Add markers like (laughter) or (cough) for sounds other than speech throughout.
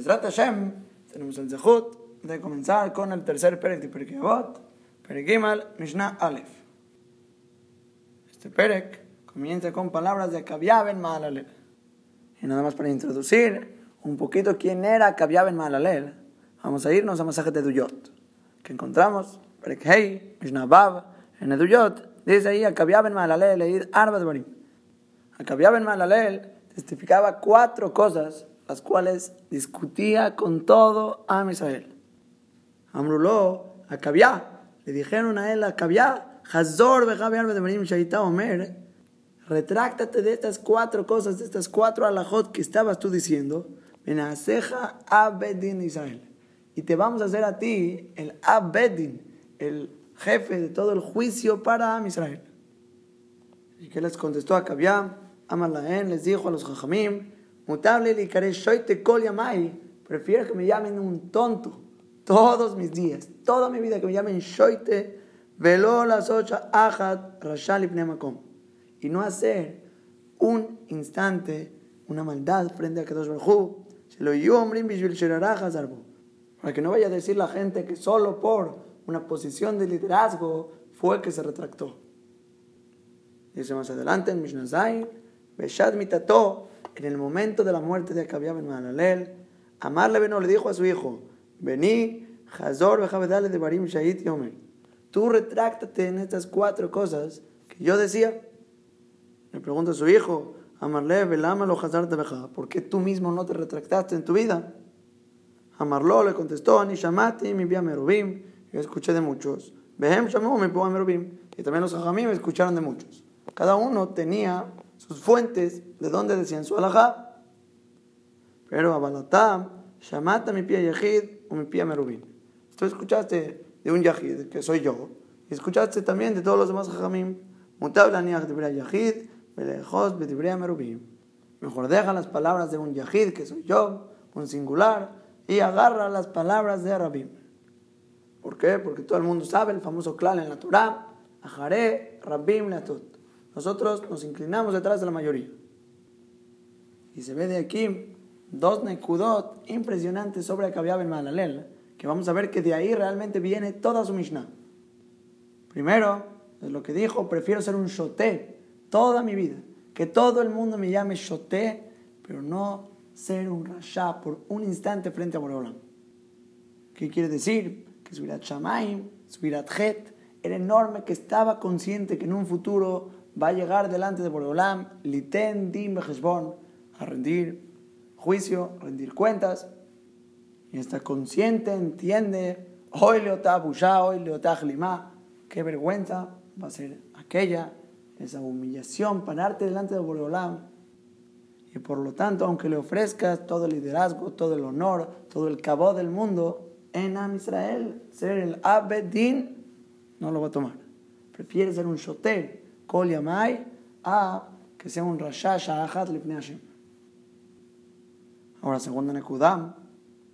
Bezrat Hashem, tenemos el zehut de comenzar con el tercer perek de Perek Avot, Perek Gimal, Mishnah Aleph. Este perek comienza con palabras de Akabiaben Maalalel. Y nada más para introducir un poquito quién era Akabiaben Maalalel, vamos a irnos a Masajet de Duyot, que encontramos, Perek Hei, Mishnah Bav, en Eduyot, dice ahí Akabiaben Maalalel, leír Arba de Barim. Akabiaben Maalalel testificaba cuatro cosas las cuales discutía con todo a Israel. Amruló, a Kabiá, le dijeron a él a Kabiá, Hazor de Omer, retráctate de estas cuatro cosas, de estas cuatro alajot que estabas tú diciendo, Benaseja Abedin Israel. Y te vamos a hacer a ti el Abedin, el jefe de todo el juicio para Israel. ¿Y qué les contestó a Kabiá? Amalaen les dijo a los Jajamim, Mutable le shoite kol yamai. Prefiero que me llamen un tonto todos mis días, toda mi vida, que me llamen shoite velo las ocho ajat rashal makom. Y no hacer un instante una maldad frente a Kadosh Baruj Se lo yomrim bishvil Para que no vaya a decir la gente que solo por una posición de liderazgo fue que se retractó. Dice más adelante en Mishnah Zayin, Beshad mitato, en el momento de la muerte de Akabiab ben Mahalalel, Beno le dijo a su hijo, vení, Hazor Bejabedale de Barim Shahid Yomer, tú retráctate en estas cuatro cosas que yo decía. Le pregunta a su hijo, Amarle, Velama Hazar de ¿por qué tú mismo no te retractaste en tu vida? Amarlo le contestó, Ani Shamati, mi Merubim, yo escuché de muchos. Behem Shamu, mi Merubim, y también los Hajamim escucharon de muchos. Cada uno tenía sus fuentes de donde decían su alajá. Pero Abalatam, Shamata mi pie Yahid o mi pie Merubin. Tú escuchaste de un Yahid, que soy yo, y escuchaste también de todos los demás Jajamim. Mutab laniach de Yahid, bedibrea Merubim. Mejor deja las palabras de un Yahid, que soy yo, un singular, y agarra las palabras de Arabim. ¿Por qué? Porque todo el mundo sabe el famoso clan en la Torah, Ajaré, Rabim, Latut. Nosotros nos inclinamos detrás de la mayoría. Y se ve de aquí dos nekudot impresionantes sobre Akabiab en Malalel, que vamos a ver que de ahí realmente viene toda su Mishnah. Primero, es lo que dijo, prefiero ser un shoté toda mi vida. Que todo el mundo me llame shoté, pero no ser un rasha por un instante frente a Boreolam. ¿Qué quiere decir? Que su Shamaim, su Het, era enorme, que estaba consciente que en un futuro va a llegar delante de Boreolam, liten dim a rendir juicio, rendir cuentas, y está consciente, entiende, hoy leotá busha, hoy leotá lima, qué vergüenza va a ser aquella, esa humillación, pararte delante de Boreolam, y por lo tanto, aunque le ofrezcas todo el liderazgo, todo el honor, todo el cabo del mundo, en Am Israel, ser el Abedin, no lo va a tomar. Prefiere ser un shoter, Kol Yamai, a que sea un Rasha Shahat Lifnei Hashem. Ahora, segunda Nekudam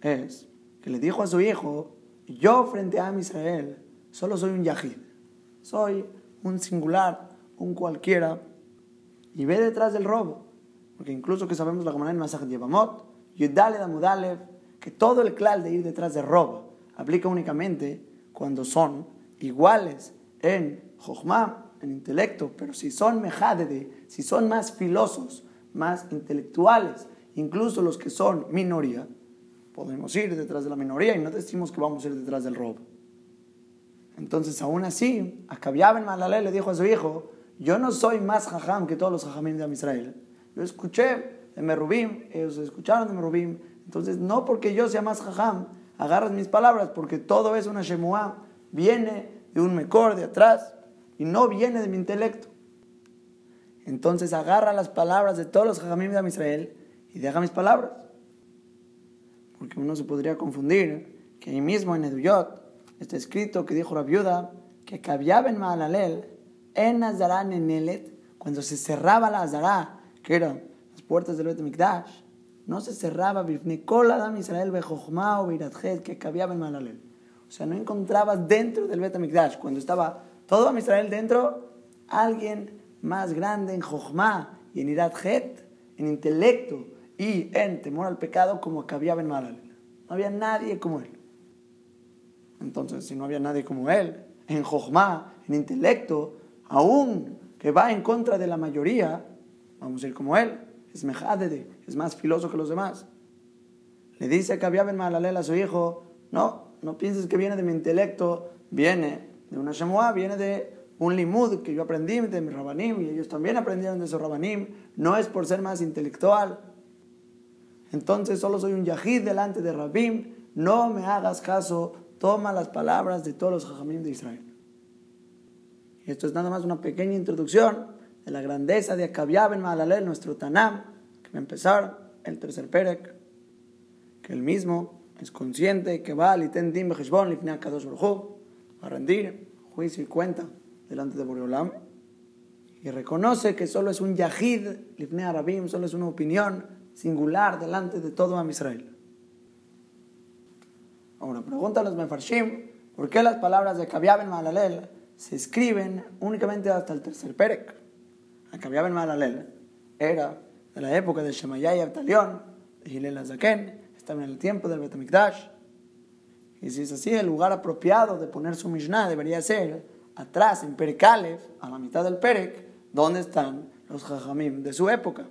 es que le dijo a su hijo: Yo frente a Israel solo soy un Yahid, soy un singular, un cualquiera, y ve detrás del robo. Porque incluso que sabemos la comunidad en Masaj Yevamot, Yudale Damudalev, que todo el clal de ir detrás del robo aplica únicamente cuando son iguales en Jochma en intelecto, pero si son mejadede, si son más filosos, más intelectuales, incluso los que son minoría, podemos ir detrás de la minoría y no decimos que vamos a ir detrás del robo. Entonces, aún así, Akabiab en Malalé le dijo a su hijo, yo no soy más jajam que todos los jajamim de Israel. Yo escuché de Merubim, ellos escucharon de Merubim. Entonces, no porque yo sea más jajam, agarras mis palabras, porque todo es una shemuah, viene de un mejor de atrás y no viene de mi intelecto. Entonces agarra las palabras de todos los jajamim de Israel y deja mis palabras. Porque uno se podría confundir que ahí mismo en Eduyot está escrito que dijo la viuda que Kabiab en Maalalel, en Nazará en cuando se cerraba la Azará, que eran las puertas del Bet Mikdash, no se cerraba Bifnekola Dam Israel Bejochma o que Kabiab en Maalalel. O sea, no encontrabas dentro del Bet Mikdash, cuando estaba todo a Israel dentro, alguien más grande en Jochma y en Irat en intelecto, y en temor al pecado como Acabía Ben Malalel. No había nadie como él. Entonces, si no había nadie como él, en Jochma, en intelecto, aún que va en contra de la mayoría, vamos a ir como él, es mejadede, es más filoso que los demás. Le dice a Kabia Ben Malalel a su hijo, no, no pienses que viene de mi intelecto, viene de una Shemuah, viene de un limud que yo aprendí de mi rabanim y ellos también aprendieron de su rabanim, no es por ser más intelectual. Entonces solo soy un yahid delante de Rabim, no me hagas caso, toma las palabras de todos los jajamim de Israel. Esto es nada más una pequeña introducción de la grandeza de Akabiab en Mahalalel, nuestro Tanam, que va a empezar el tercer Perek, que él mismo es consciente que va al Itendim Bejeshbon, Lifnei Kadosh a rendir juicio y cuenta delante de Boreolam y reconoce que solo es un yahid, Lifnei Arabim, solo es una opinión singular delante de todo Am Israel. Ahora, pregunta a los Mefarshim, ¿por qué las palabras de Kabiab en Malalel se escriben únicamente hasta el tercer Perek? Kabiab en Malalel era de la época de Shemayah y Abtalión, de Hillel Azaken, estaba en el tiempo del Betamikdash. Y si es así, el lugar apropiado de poner su Mishnah debería ser atrás, en Perek a la mitad del Perek, donde están los Jajamim de su época.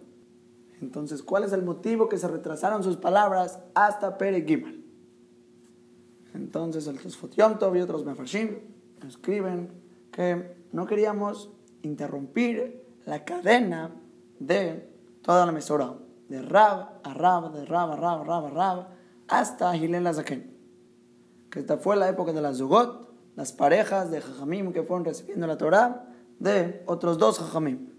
Entonces, ¿cuál es el motivo que se retrasaron sus palabras hasta Perek Gimel? Entonces, el Tosfot y otros Mefarshim escriben que no queríamos interrumpir la cadena de toda la Mesora, de Rab a Rab, de Rab a Rab, Rab a Rab, hasta Hilel Azaken. Esta fue la época de las Zugot, las parejas de Jajamim que fueron recibiendo la Torah de otros dos Jajamim.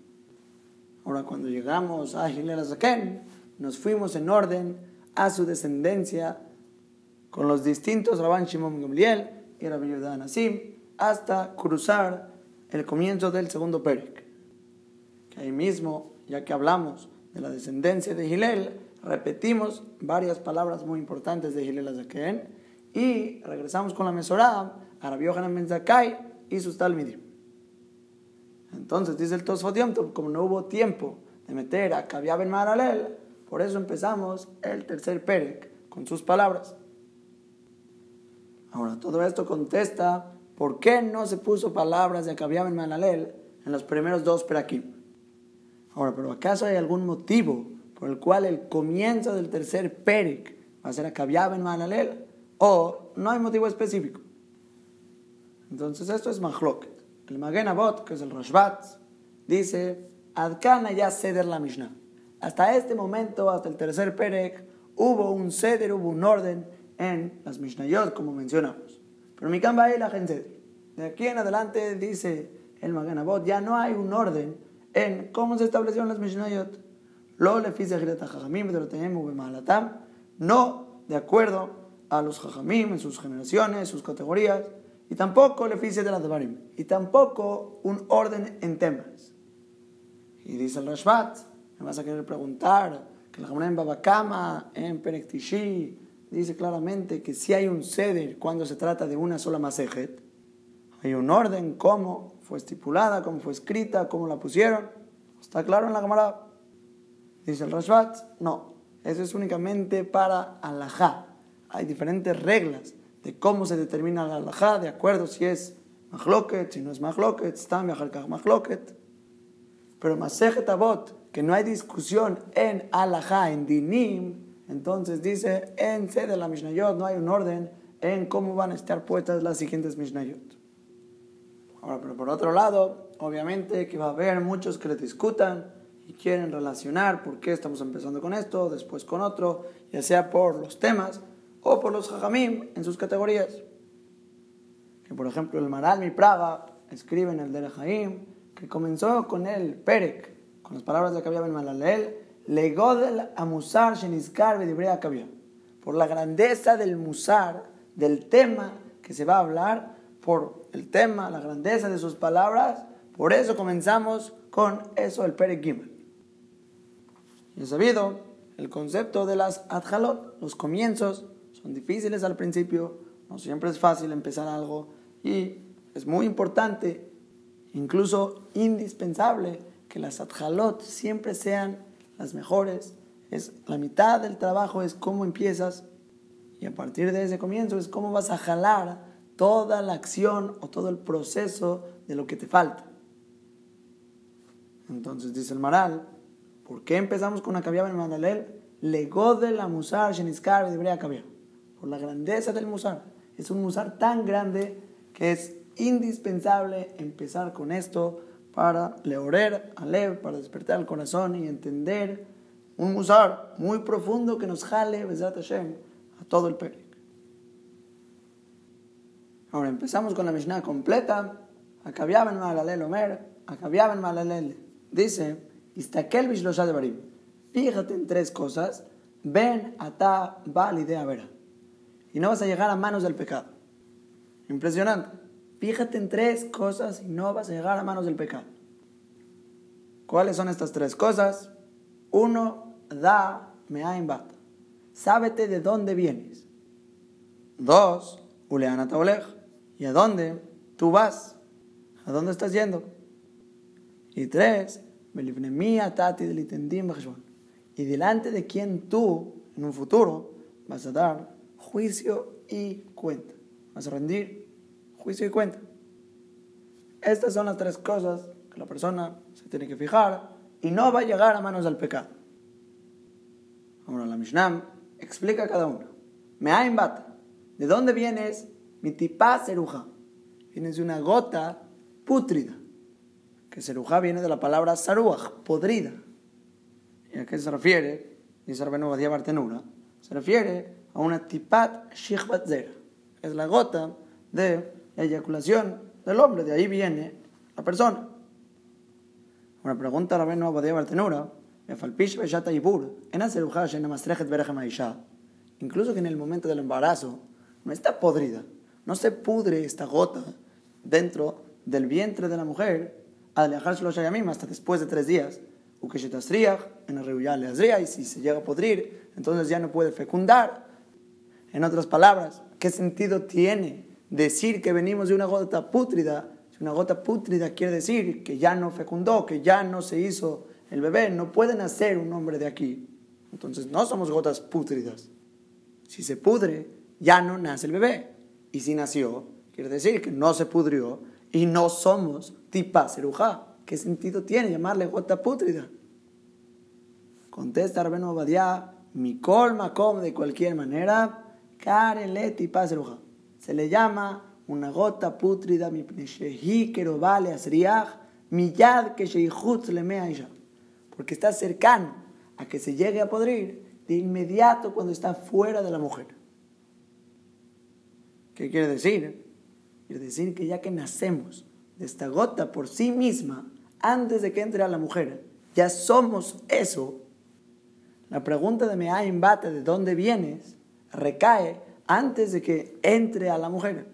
Ahora, cuando llegamos a Hilel Azaken, nos fuimos en orden a su descendencia con los distintos Rabban Shimon Gamliel y Rabbi Yehuda Nasim hasta cruzar el comienzo del segundo Perek. Que ahí mismo, ya que hablamos de la descendencia de Hilel, repetimos varias palabras muy importantes de Hilel Azaken y regresamos con la Mesorah a Rabbi Yohanan Ben y sus Talmidim. Entonces dice el Tosfot como no hubo tiempo de meter a Kabiab en Maralel, por eso empezamos el tercer Perek con sus palabras. Ahora, todo esto contesta por qué no se puso palabras de Kabiab en Maralel en los primeros dos Perakim. Ahora, pero ¿acaso hay algún motivo por el cual el comienzo del tercer Perek va a ser a Kabiab en Maralel? ¿O no hay motivo específico? Entonces esto es Mahloket. El Magen Avot, que es el Rashbat, dice, Adkana ya ceder la Mishnah. Hasta este momento, hasta el tercer Perek, hubo un ceder, hubo un orden en las Mishnayot, como mencionamos. Pero mi camba la gente De aquí en adelante, dice el Magen Avot, ya no hay un orden en cómo se establecieron las Mishnayot. Lo le no de acuerdo a los Jajamim en sus generaciones, sus categorías, y tampoco el oficio de la Devarim, y tampoco un orden en temas. Y dice el Rashbat, me vas a querer preguntar, que el en Babakama, en Perektishi, dice claramente que si hay un ceder cuando se trata de una sola masejet, hay un orden, cómo fue estipulada, cómo fue escrita, cómo la pusieron. ¿Está claro en la Gemara? Dice el Rashbat, no, eso es únicamente para alajá. Hay diferentes reglas de cómo se determina la halajá, de acuerdo si es mahloket, si no es mahloket, está mahloket. Pero masejet avot, que no hay discusión en halajá, en dinim, entonces dice, en sede la Mishnayot no hay un orden en cómo van a estar puestas las siguientes Mishnayot. Ahora, pero por otro lado, obviamente que va a haber muchos que le discutan y quieren relacionar por qué estamos empezando con esto, después con otro, ya sea por los temas o por los jajamim en sus categorías. Que por ejemplo el Maral Mi Praga escribe en el del Jaim que comenzó con el Perek, con las palabras de Kabia Ben Malalel, Legodel a Musar Sheniskar Bedibrea Kabia, por la grandeza del Musar, del tema que se va a hablar, por el tema, la grandeza de sus palabras, por eso comenzamos con eso el Perek Gimel. Y he sabido el concepto de las adjalot, los comienzos, son difíciles al principio, no siempre es fácil empezar algo y es muy importante, incluso indispensable, que las adjalot siempre sean las mejores, es la mitad del trabajo es cómo empiezas y a partir de ese comienzo es cómo vas a jalar toda la acción o todo el proceso de lo que te falta. Entonces dice el Maral, ¿por qué empezamos con Akabiab en Mandalel? Legó de la Musar, Sheniskar, debería La grandeza del Musar. Es un Musar tan grande que es indispensable empezar con esto para leorer a Lev, para despertar el corazón y entender un Musar muy profundo que nos jale, Besat Hashem, a todo el Perik. Ahora empezamos con la Mishnah completa. Akabiab en Malalel Omer, Akabiab en Malalel dice, Istakel de Barim. Fíjate en tres cosas. Ven, ata, val, idea, vera. Y no vas a llegar a manos del pecado. Impresionante. Fíjate en tres cosas y no vas a llegar a manos del pecado. ¿Cuáles son estas tres cosas? Uno, da, me bat. Sábete de dónde vienes. Dos, uleana ¿Y a dónde tú vas? ¿A dónde estás yendo? Y tres, y delante de quien tú, en un futuro, vas a dar juicio y cuenta. Vas a rendir juicio y cuenta. Estas son las tres cosas que la persona se tiene que fijar y no va a llegar a manos del pecado. Ahora la Mishnah explica cada uno. Me bata. ¿De dónde vienes? Mi tipa seruja. Vienes de una gota pútrida que serujá viene de la palabra saruaj, podrida. ¿Y a qué se refiere? Dice Rabenu Badia Bartenura. Se refiere a una tipat shichbat Es la gota de la eyaculación del hombre, de ahí viene la persona. Una pregunta a Rabenu Badia Bartenura. Incluso que en el momento del embarazo no está podrida, no se pudre esta gota dentro del vientre de la mujer alejarse hasta después de tres días. en y si se llega a podrir, entonces ya no puede fecundar. En otras palabras, ¿qué sentido tiene decir que venimos de una gota pútrida? Si una gota pútrida quiere decir que ya no fecundó, que ya no se hizo el bebé, no puede nacer un hombre de aquí. Entonces no somos gotas pútridas. Si se pudre, ya no nace el bebé. Y si nació, quiere decir que no se pudrió y no somos tipa serujá. ¿Qué sentido tiene llamarle gota pútrida? Contesta Rabenu Obadiah, mi colma como de cualquier manera. Se le llama una gota pútrida, mi pneshehi kerobale asriach, mi yad que Porque está cercano a que se llegue a podrir de inmediato cuando está fuera de la mujer. ¿Qué quiere decir? Quiere decir que ya que nacemos de esta gota por sí misma, antes de que entre a la mujer, ya somos eso. La pregunta de Meaim Bate, ¿de dónde vienes? Recae antes de que entre a la mujer.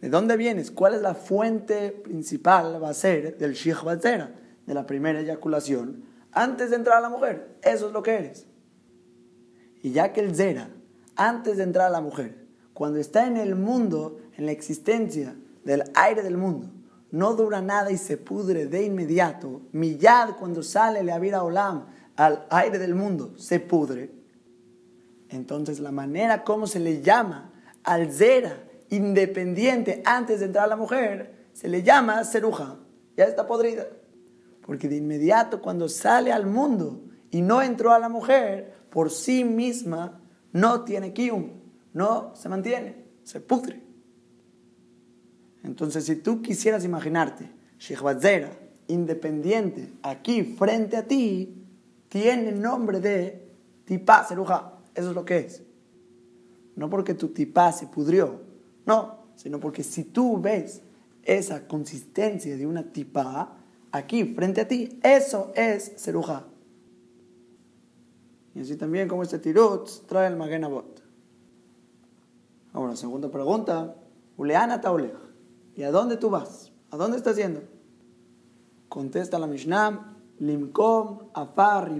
¿De dónde vienes? ¿Cuál es la fuente principal, va a ser, del Shich Batzera, de la primera eyaculación, antes de entrar a la mujer? Eso es lo que eres. Y ya que el Zera, antes de entrar a la mujer, cuando está en el mundo, en la existencia del aire del mundo, no dura nada y se pudre de inmediato, millad cuando sale le a olam al aire del mundo, se pudre. Entonces la manera como se le llama al zera independiente antes de entrar a la mujer, se le llama ceruja, ya está podrida. Porque de inmediato cuando sale al mundo y no entró a la mujer, por sí misma no tiene kium, no se mantiene, se pudre. Entonces, si tú quisieras imaginarte, Shechbatzera, independiente, aquí frente a ti, tiene nombre de tipá seruja. Eso es lo que es. No porque tu tipá se pudrió, no, sino porque si tú ves esa consistencia de una tipá aquí frente a ti, eso es seruja. Y así también como este tirut trae el magenabot. Ahora, segunda pregunta. Uleana taulej. ¿Y a dónde tú vas? ¿A dónde estás yendo? Contesta la Mishnah. Limkom afar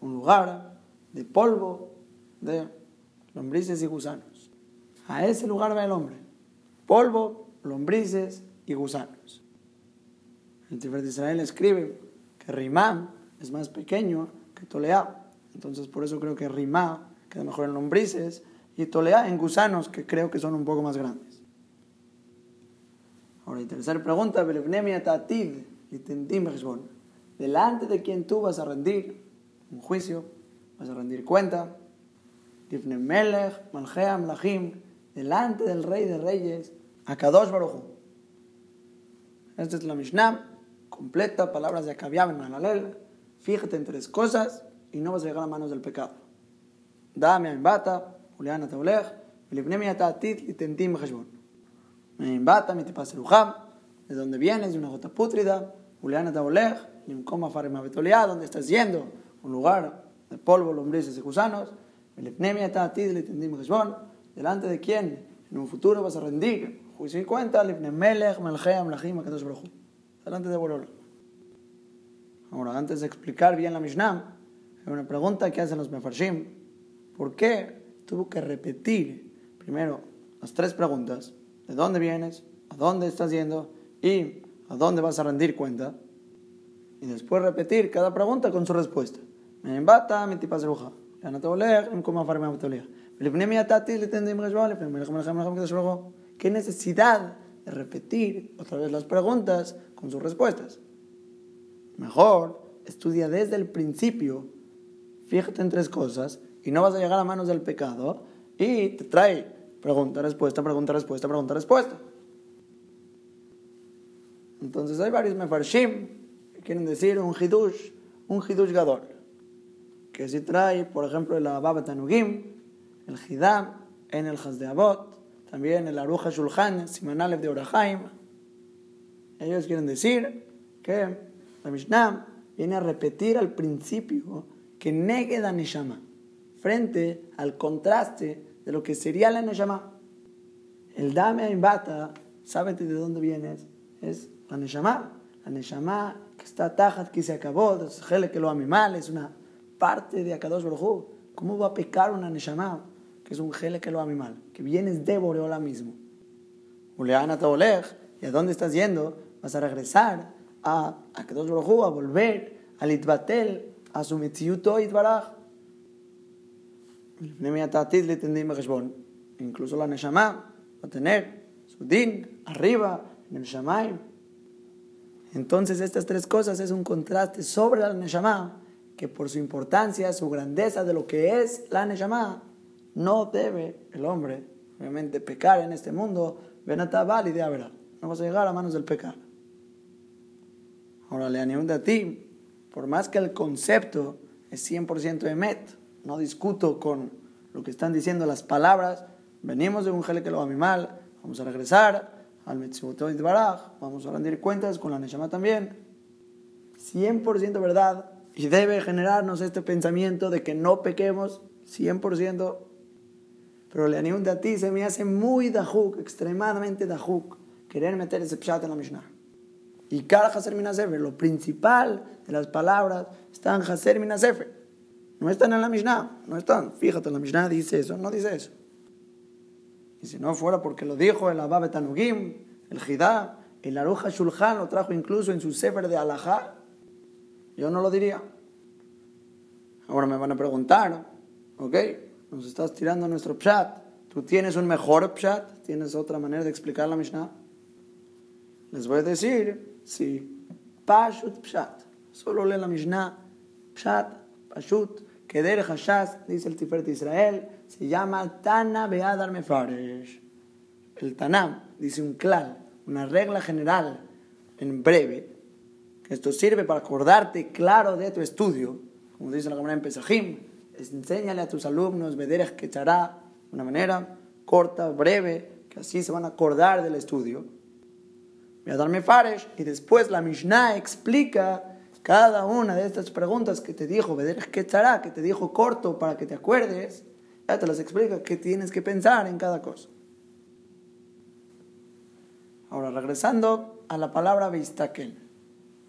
Un lugar de polvo, de lombrices y gusanos. A ese lugar va el hombre. Polvo, lombrices y gusanos. El Tiferet de Israel escribe que Rimam es más pequeño que Tolea. Entonces por eso creo que Rimá queda mejor en lombrices y Tolea en gusanos que creo que son un poco más grandes. Ahora, y tercera pregunta, delante de quien tú vas a rendir un juicio, vas a rendir cuenta, delante del rey de reyes, Akadosh Baruj Esta es la Mishnah, completa, palabras de Akabiab en Malalel. Fíjate en tres cosas y no vas a llegar a manos del pecado. Dame a bata, Juliana Teolech, Filipnemi Atatit y Tentim Heshbon. Me bata, mi tipaserujam, de dónde vienes, de una gota pútrida, Juliana Teolech, Limcoma Farima Betoliá, donde estás yendo, un lugar de polvo, lombrices y gusanos, delante de quién en un futuro vas a rendir juicio y cuenta, delante de Borol. Ahora, antes de explicar bien la Mishnah, hay una pregunta que hacen los Mefarshim. ¿Por qué tuvo que repetir primero las tres preguntas? ¿De dónde vienes? ¿A dónde estás yendo? ¿Y a dónde vas a rendir cuenta? Y después repetir cada pregunta con su respuesta. Me embata, mi tipa zeruja. Ya no te voy a leer, como a farme a ¿Qué necesidad de repetir otra vez las preguntas con sus respuestas? Mejor estudia desde el principio fíjate en tres cosas y no vas pregunta, respuesta, pregunta, respuesta, pregunta, respuesta. Entonces hay varios mefarshim que quieren decir un hidush, un hidush que si trae, por ejemplo, el Baba Tanugim, el Hidam, en el Haz de Abot, también el Aruja Shulchan, Simanalev de Orahaim. Ellos quieren decir que la Mishnah viene a repetir al principio que negue la Neshama, frente al contraste de lo que sería la Neshama. El Dame Imbata, ¿sabes de dónde vienes? Es la Neshama. La Neshama que está tajat, que se acabó, es que lo mal, es una parte de Akadosh Baruj ¿Cómo va a pecar una Neshama? Que es un gele que lo mal, que vienes de Boreola mismo. ¿y a dónde estás yendo? Vas a regresar a Akadosh Baruj a volver al Itbatel, a su mitziuto itbaraj. Incluso la Neshama va a tener su din arriba en el Shamaim. Entonces estas tres cosas es un contraste sobre la Neshama que por su importancia, su grandeza de lo que es la Neshama, no debe el hombre, obviamente, pecar en este mundo, Benatabal y de verdad. No vas a llegar a manos del pecado. Ahora le animo a ti por más que el concepto es 100% emet, no discuto con lo que están diciendo las palabras, venimos de un gele que lo va mal, vamos a regresar al Metzibutot Baraj, vamos a rendir cuentas con la Neshama también. 100% verdad y debe generarnos este pensamiento de que no pequemos 100%. Pero le animo a ti se me hace muy dajuk, extremadamente dajuk, querer meter ese pshat en la Mishnah. Y cada Haser Minasefer, lo principal de las palabras está en Haser Minasefer. No están en la Mishnah, no están. Fíjate, la Mishnah dice eso, no dice eso. Y si no fuera porque lo dijo el Abba Tanugim, el Jidá, el Aruja Shulchan lo trajo incluso en su Sefer de Alajá, yo no lo diría. Ahora me van a preguntar, ¿ok? Nos estás tirando nuestro pshat. ¿Tú tienes un mejor pshat? ¿Tienes otra manera de explicar la Mishnah? Les voy a decir Sí. Pashut Pshat. Solo lee la Mishnah. Pshat, Pashut. Keder Hashas, dice el Tiferet de Israel, se llama Tana Beadar Mefaresh. El Tanam dice un klal, una regla general en breve. Esto sirve para acordarte claro de tu estudio. Como dice la Gemara en Pesajim, enséñale a tus alumnos Bederech Ketzará, de una manera corta, breve, que así se van a acordar del estudio a darme faresh, y después la Mishnah explica cada una de estas preguntas que te dijo, que estará, que te dijo corto para que te acuerdes, ya te las explica que tienes que pensar en cada cosa. Ahora, regresando a la palabra Vistakel,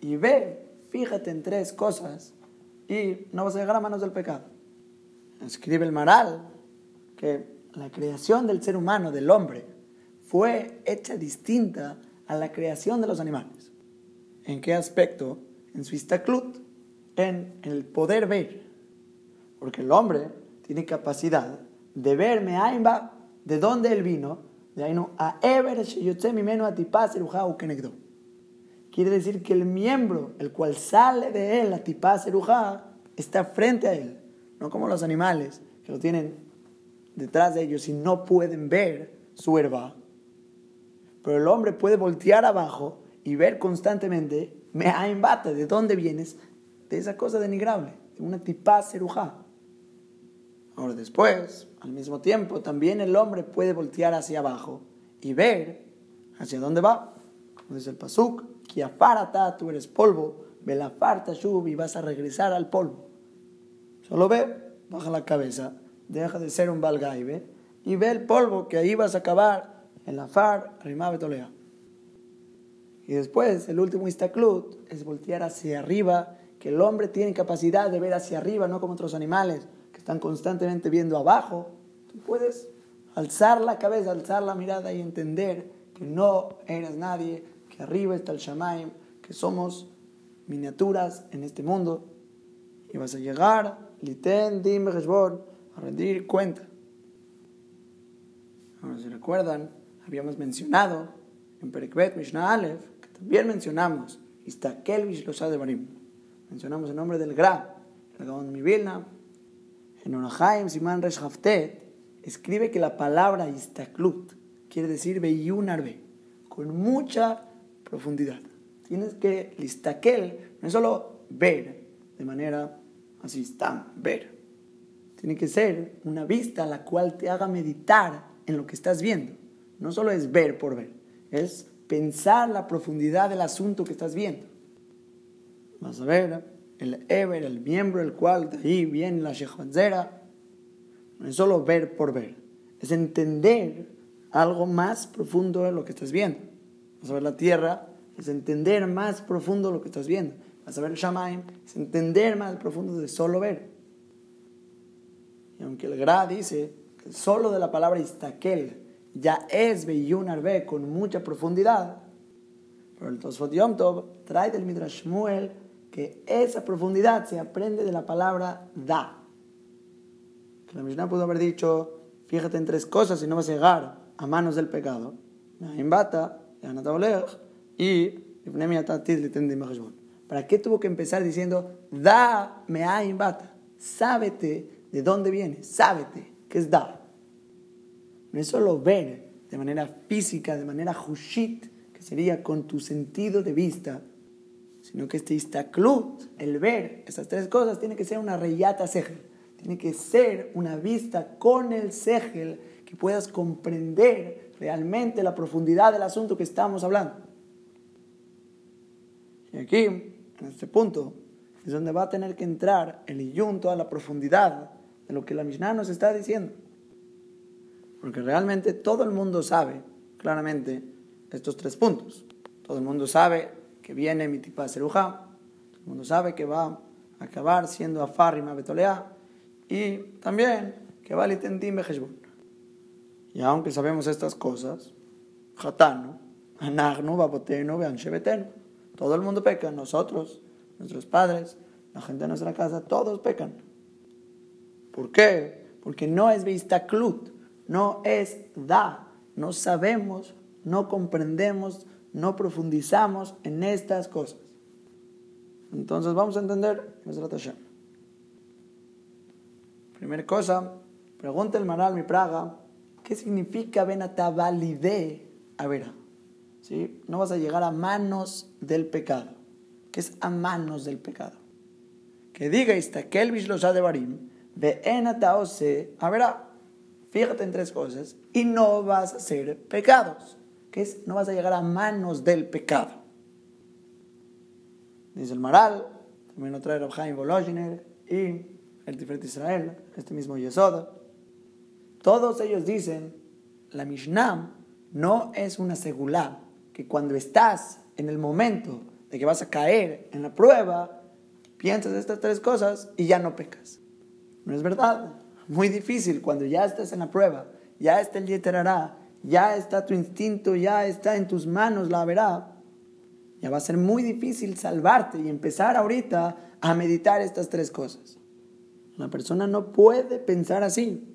y ve, fíjate en tres cosas, y no vas a llegar a manos del pecado. Escribe el Maral que la creación del ser humano, del hombre, fue hecha distinta a la creación de los animales. ¿En qué aspecto? En su istaklut, en el poder ver. Porque el hombre tiene capacidad de ver Meaimba, de dónde él vino, de ahí no, a Ever Mimeno Atipaz Kenegdo. Quiere decir que el miembro, el cual sale de él, Atipaz Erujá, está frente a él. No como los animales, que lo tienen detrás de ellos y no pueden ver su herba. Pero el hombre puede voltear abajo y ver constantemente, me embate, ¿de dónde vienes? De esa cosa denigrable, de una tipa cerujá. Ahora después, al mismo tiempo, también el hombre puede voltear hacia abajo y ver hacia dónde va. Como dice el pasuk, Kiafarata, tú eres polvo, farta shub y vas a regresar al polvo. Solo ve, baja la cabeza, deja de ser un balgaibe y ve el polvo que ahí vas a acabar en la far, rimá tolea. Y después, el último istaklut es voltear hacia arriba, que el hombre tiene capacidad de ver hacia arriba, no como otros animales que están constantemente viendo abajo. Tú puedes alzar la cabeza, alzar la mirada y entender que no eres nadie, que arriba está el Shamaim, que somos miniaturas en este mundo. Y vas a llegar, liten, dim, a rendir cuenta. Ahora, si recuerdan, habíamos mencionado en Perikvet Mishnah Aleph, que también mencionamos Istakel Vishlosa de Barim. Mencionamos el nombre del Gra, el Gaon Mivilna. En Onahaim Siman Resh Haftet escribe que la palabra Istaklut quiere decir Beyunarbe, con mucha profundidad. Tienes que, Istakel no es solo ver de manera así, está, ver. Tiene que ser una vista la cual te haga meditar en lo que estás viendo. No solo es ver por ver, es pensar la profundidad del asunto que estás viendo. Vas a ver el Ever, el miembro el cual de ahí viene la Shechvanzera. No es solo ver por ver, es entender algo más profundo de lo que estás viendo. Ver la tierra, es entender más profundo lo que estás viendo. A el Shamaim, es entender más profundo de solo ver. Y aunque el Gra dice que solo de la palabra istakel ya es Beyun Arbe con mucha profundidad, pero el Tosfot Yom Tov trae del Midrash Shmuel que esa profundidad se aprende de la palabra da. Que la Mishnah pudo haber dicho, fíjate en tres cosas y no vas a llegar a manos del pecado. Y ¿Para qué tuvo que empezar diciendo, da me bata? Sábete de dónde viene, sábete qué es da. No es solo ver de manera física, de manera hushit, que sería con tu sentido de vista, sino que este istaklut, el ver, esas tres cosas, tiene que ser una reyata segel. Tiene que ser una vista con el segel que puedas comprender realmente la profundidad del asunto que estamos hablando. Y aquí, en este punto, es donde va a tener que entrar el iyunto a la profundidad de lo que la Mishnah nos está diciendo. Porque realmente todo el mundo sabe claramente estos tres puntos. Todo el mundo sabe que viene mi tipa todo el mundo sabe que va a acabar siendo Afar y Mabetolea, y también que va a Litentim Y aunque sabemos estas cosas, Hatano, Anagno, Baboteno, Beanshebeteno, todo el mundo peca, nosotros, nuestros padres, la gente de nuestra casa, todos pecan. ¿Por qué? Porque no es Beistaklut, no es da, no sabemos, no comprendemos, no profundizamos en estas cosas. Entonces vamos a entender Primera cosa, pregunta el Maral mi Praga, ¿qué significa Benatabalide? A ver, ¿sí? no vas a llegar a manos del pecado. ¿Qué es a manos del pecado? Que diga Istakel Bishlosa de Barim, de Enataose, a ver, fíjate en tres cosas, y no vas a hacer pecados, que es, no vas a llegar a manos del pecado. Dice el Maral, también lo trae Rabhaim Volozhiner y el Tiferet Israel, este mismo Yesod. Todos ellos dicen, la Mishnah no es una segulá, que cuando estás en el momento de que vas a caer en la prueba, piensas estas tres cosas y ya no pecas. No es verdad. Muy difícil cuando ya estás en la prueba, ya está el yeterará, ya está tu instinto, ya está en tus manos la verá. Ya va a ser muy difícil salvarte y empezar ahorita a meditar estas tres cosas. La persona no puede pensar así.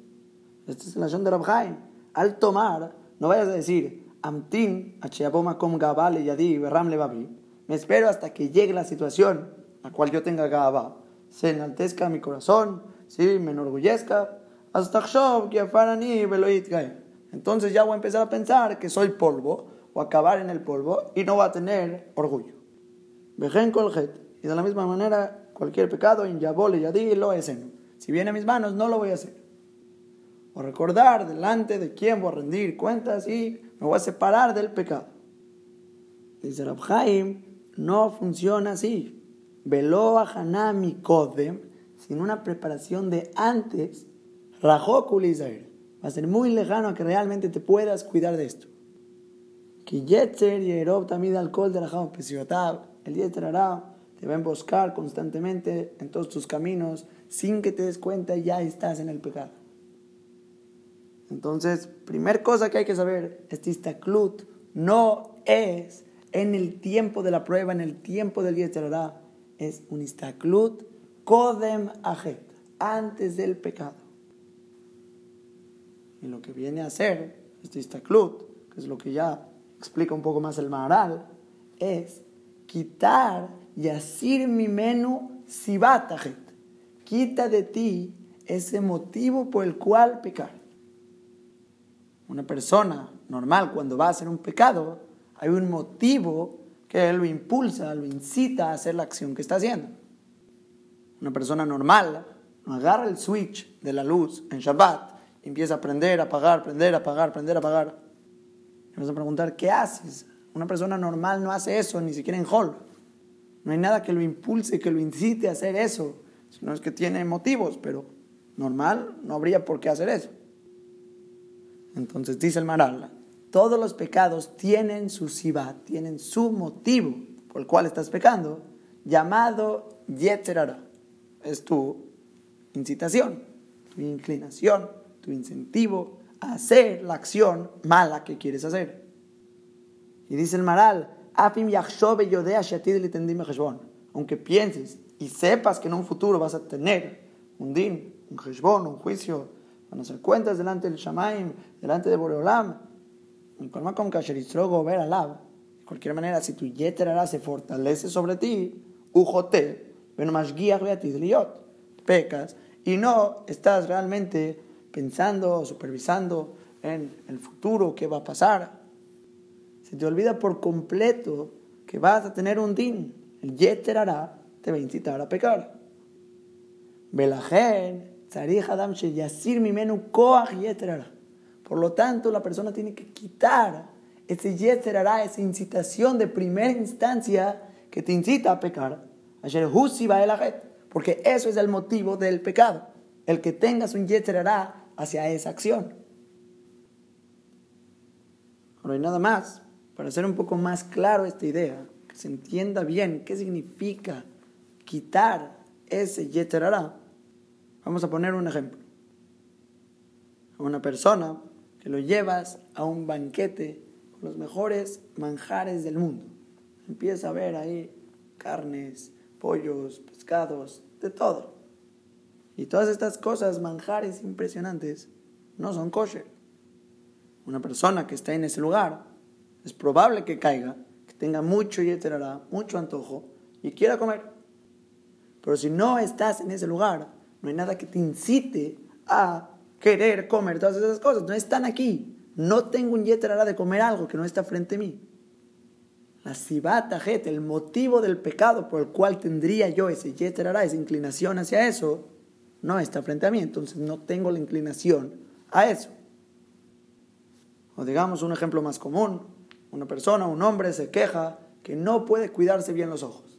Esta es la acción de Rabhaim. Al tomar, no vayas a decir, Amtin, com Gabale Yadi, Berram Levabi. Me espero hasta que llegue la situación a cual yo tenga Gabá. Se enaltezca mi corazón, sí, me enorgullezca. Hasta Entonces ya voy a empezar a pensar que soy polvo o acabar en el polvo y no va a tener orgullo. Vejen coljet. Y de la misma manera, cualquier pecado, en Yabole lo es Si viene a mis manos, no lo voy a hacer. O recordar delante de quién voy a rendir cuentas y me voy a separar del pecado. Dice Rabhaim, no funciona así. Velo a Hanami Kodem, sin una preparación de antes, Rajokul Va a ser muy lejano a que realmente te puedas cuidar de esto. Que Yetzer y Erob también alcohol de la El Yetzer hará te va a emboscar constantemente en todos tus caminos, sin que te des cuenta ya estás en el pecado. Entonces, primer cosa que hay que saber, este istaklut no es en el tiempo de la prueba, en el tiempo del Yetzirah, es un istaklut kodem ajet, antes del pecado. Y lo que viene a ser este istaklut, que es lo que ya explica un poco más el Maharal, es quitar Yasir mi menú sibatajet. Quita de ti ese motivo por el cual pecar. Una persona normal, cuando va a hacer un pecado, hay un motivo que lo impulsa, lo incita a hacer la acción que está haciendo. Una persona normal agarra el switch de la luz en Shabbat y empieza a prender, apagar, prender, apagar, prender, apagar. Y vas a preguntar, ¿qué haces? Una persona normal no hace eso, ni siquiera en Hall. No hay nada que lo impulse, que lo incite a hacer eso. Si no es que tiene motivos, pero normal no habría por qué hacer eso. Entonces dice el Maral, todos los pecados tienen su sibat, tienen su motivo por el cual estás pecando, llamado yetzerara. Es tu incitación, tu inclinación, tu incentivo a hacer la acción mala que quieres hacer. Y dice el Maral, aunque pienses y sepas que en un futuro vas a tener un din, un heshbon, un juicio, van a hacer cuentas delante del Shamaim, delante de Boreolam, de cualquier manera, si tu yeterara se fortalece sobre ti, ujote, pecas, y no estás realmente pensando, supervisando en el futuro, qué va a pasar, se te olvida por completo que vas a tener un din. El yeter hará te va a incitar a pecar. Por lo tanto, la persona tiene que quitar ese yeter hará, esa incitación de primera instancia que te incita a pecar. Porque eso es el motivo del pecado. El que tengas un yeter hará hacia esa acción. No hay nada más para hacer un poco más claro esta idea, que se entienda bien qué significa quitar ese yeterara, vamos a poner un ejemplo. Una persona que lo llevas a un banquete con los mejores manjares del mundo. Empieza a ver ahí carnes, pollos, pescados, de todo. Y todas estas cosas, manjares impresionantes, no son kosher. Una persona que está en ese lugar es probable que caiga, que tenga mucho yeterará, mucho antojo y quiera comer. Pero si no estás en ese lugar, no hay nada que te incite a querer comer todas esas cosas. No están aquí. No tengo un yeterará de comer algo que no está frente a mí. La sibata el motivo del pecado por el cual tendría yo ese yeterará, esa inclinación hacia eso, no está frente a mí. Entonces no tengo la inclinación a eso. O digamos un ejemplo más común, una persona, un hombre se queja que no puede cuidarse bien los ojos.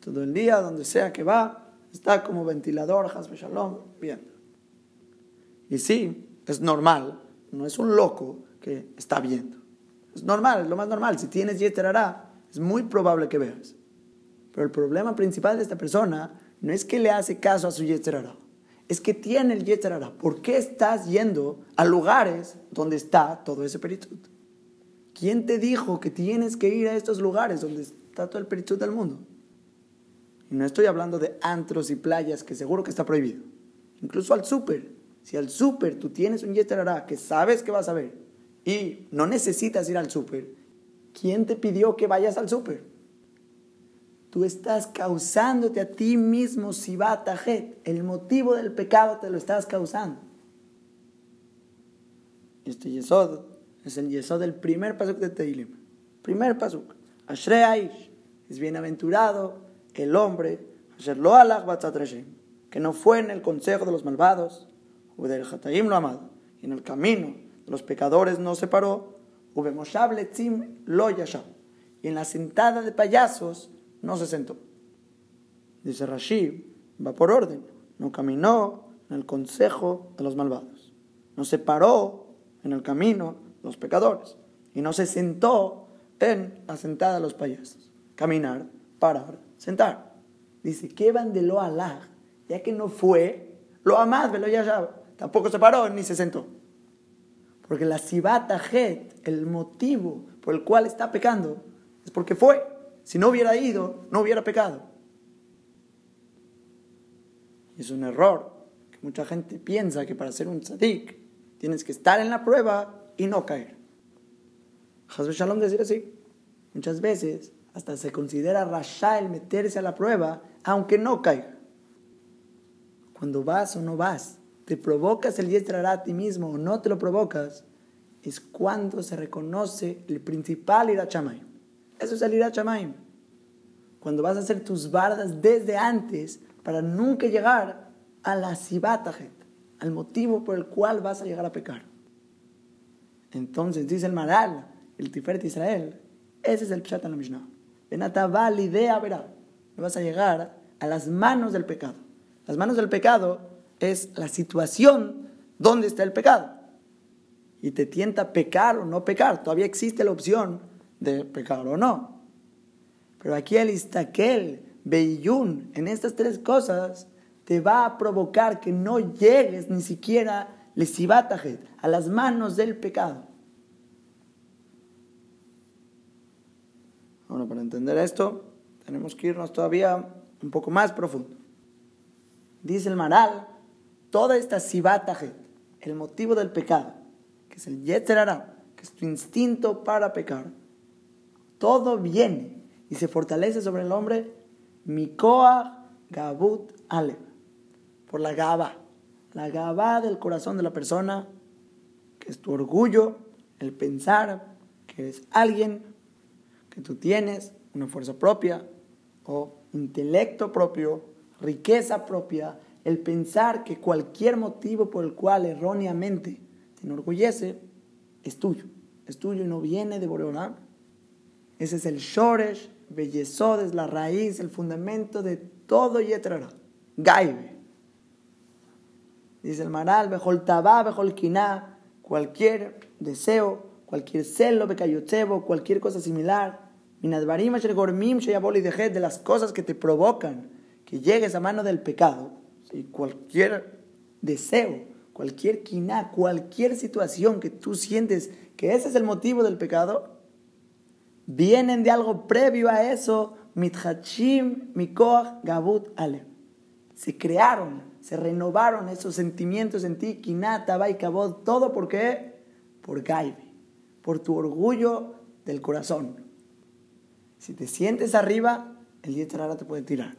Todo el día, donde sea que va, está como ventilador, hasbe shalom, viendo. Y sí, es normal, no es un loco que está viendo. Es normal, es lo más normal. Si tienes yeterará, es muy probable que veas. Pero el problema principal de esta persona no es que le hace caso a su yeterará, es que tiene el yeterará. ¿Por qué estás yendo a lugares donde está todo ese peritud? ¿Quién te dijo que tienes que ir a estos lugares donde está todo el espíritu del mundo? No estoy hablando de antros y playas, que seguro que está prohibido. Incluso al súper. Si al súper tú tienes un yeterará que sabes que vas a ver y no necesitas ir al súper, ¿quién te pidió que vayas al súper? Tú estás causándote a ti mismo sibatajet. El motivo del pecado te lo estás causando. Este yesod es el yesod del primer pasuk de Teilim. Primer pasuk. Ashrei. Es bienaventurado el hombre. Que no fue en el consejo de los malvados. Del Hataim lo amado. Y en el camino de los pecadores no se paró. Lo. Y en la sentada de payasos no se sentó. Dice Rashid, va por orden. No caminó en el consejo de los malvados. No se paró en el camino de los pecadores. Y no se sentó en la sentada de los payasos. Caminar, parar, sentar. Dice, ¿qué van de lo alá? Ya que no fue, lo amad, lo ya Tampoco se paró ni se sentó. Porque la sibata het, el motivo por el cual está pecando, es porque fue. Si no hubiera ido, no hubiera pecado. Es un error que mucha gente piensa que para ser un tzadik tienes que estar en la prueba y no caer. Hazbe Shalom decir así. Muchas veces hasta se considera rasha el meterse a la prueba aunque no caiga. Cuando vas o no vas, te provocas el yestrará a ti mismo o no te lo provocas, es cuando se reconoce el principal irachamayim. Eso es el irachamayim. Cuando vas a hacer tus bardas desde antes para nunca llegar a la sibatajet, al motivo por el cual vas a llegar a pecar. Entonces dice el Maral, el Tiferet Israel, ese es el Pshat en la Mishnah. Benatavá, la idea verá, vas a llegar a las manos del pecado. Las manos del pecado es la situación donde está el pecado. Y te tienta pecar o no pecar. Todavía existe la opción de pecar o no. Pero aquí el istaquel, beyun, en estas tres cosas, te va a provocar que no llegues ni siquiera a las manos del pecado. Bueno, para entender esto, tenemos que irnos todavía un poco más profundo. Dice el Maral, toda esta sibatajet, el motivo del pecado, que es el yetzerara, que es tu instinto para pecar, todo viene y se fortalece sobre el hombre, mikoa gabut ale, por la gaba, la gaba del corazón de la persona, que es tu orgullo, el pensar que eres alguien que tú tienes una fuerza propia o intelecto propio, riqueza propia, el pensar que cualquier motivo por el cual erróneamente te enorgullece es tuyo, es tuyo y no viene de Boreolam. Ese es el Shoresh, Bellezod, es la raíz, el fundamento de todo Yetrara. Gaibe. Dice el Maral, Bejol Tabá, Bejol cualquier deseo cualquier celo, becayotzebo, cualquier cosa similar, de las cosas que te provocan que llegues a mano del pecado, y cualquier deseo, cualquier quina, cualquier situación que tú sientes que ese es el motivo del pecado, vienen de algo previo a eso, mitchachim, mikoach, gabut, ale. Se crearon, se renovaron esos sentimientos en ti, quina, tabay, kabot, todo por qué? Por gaibe por tu orgullo del corazón. Si te sientes arriba, el Yetzirah te puede tirar.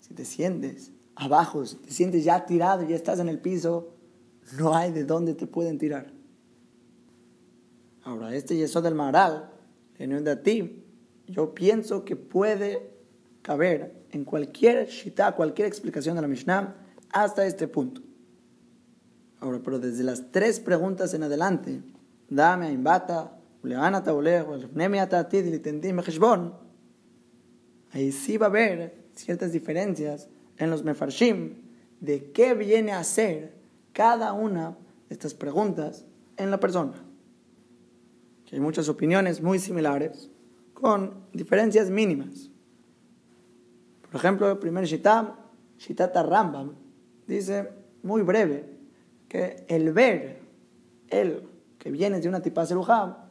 Si te sientes abajo, si te sientes ya tirado, ya estás en el piso, no hay de dónde te pueden tirar. Ahora, este yeso del Maral, en de ti, yo pienso que puede caber en cualquier shita, cualquier explicación de la Mishnah, hasta este punto. Ahora, pero desde las tres preguntas en adelante, dame a imbata, ahí sí va a haber ciertas diferencias en los mefarshim de qué viene a ser cada una de estas preguntas en la persona. hay muchas opiniones muy similares con diferencias mínimas. Por ejemplo, el primer Shitam, Shitata Rambam, dice muy breve que el ver, el que vienes de una tipa cerujá,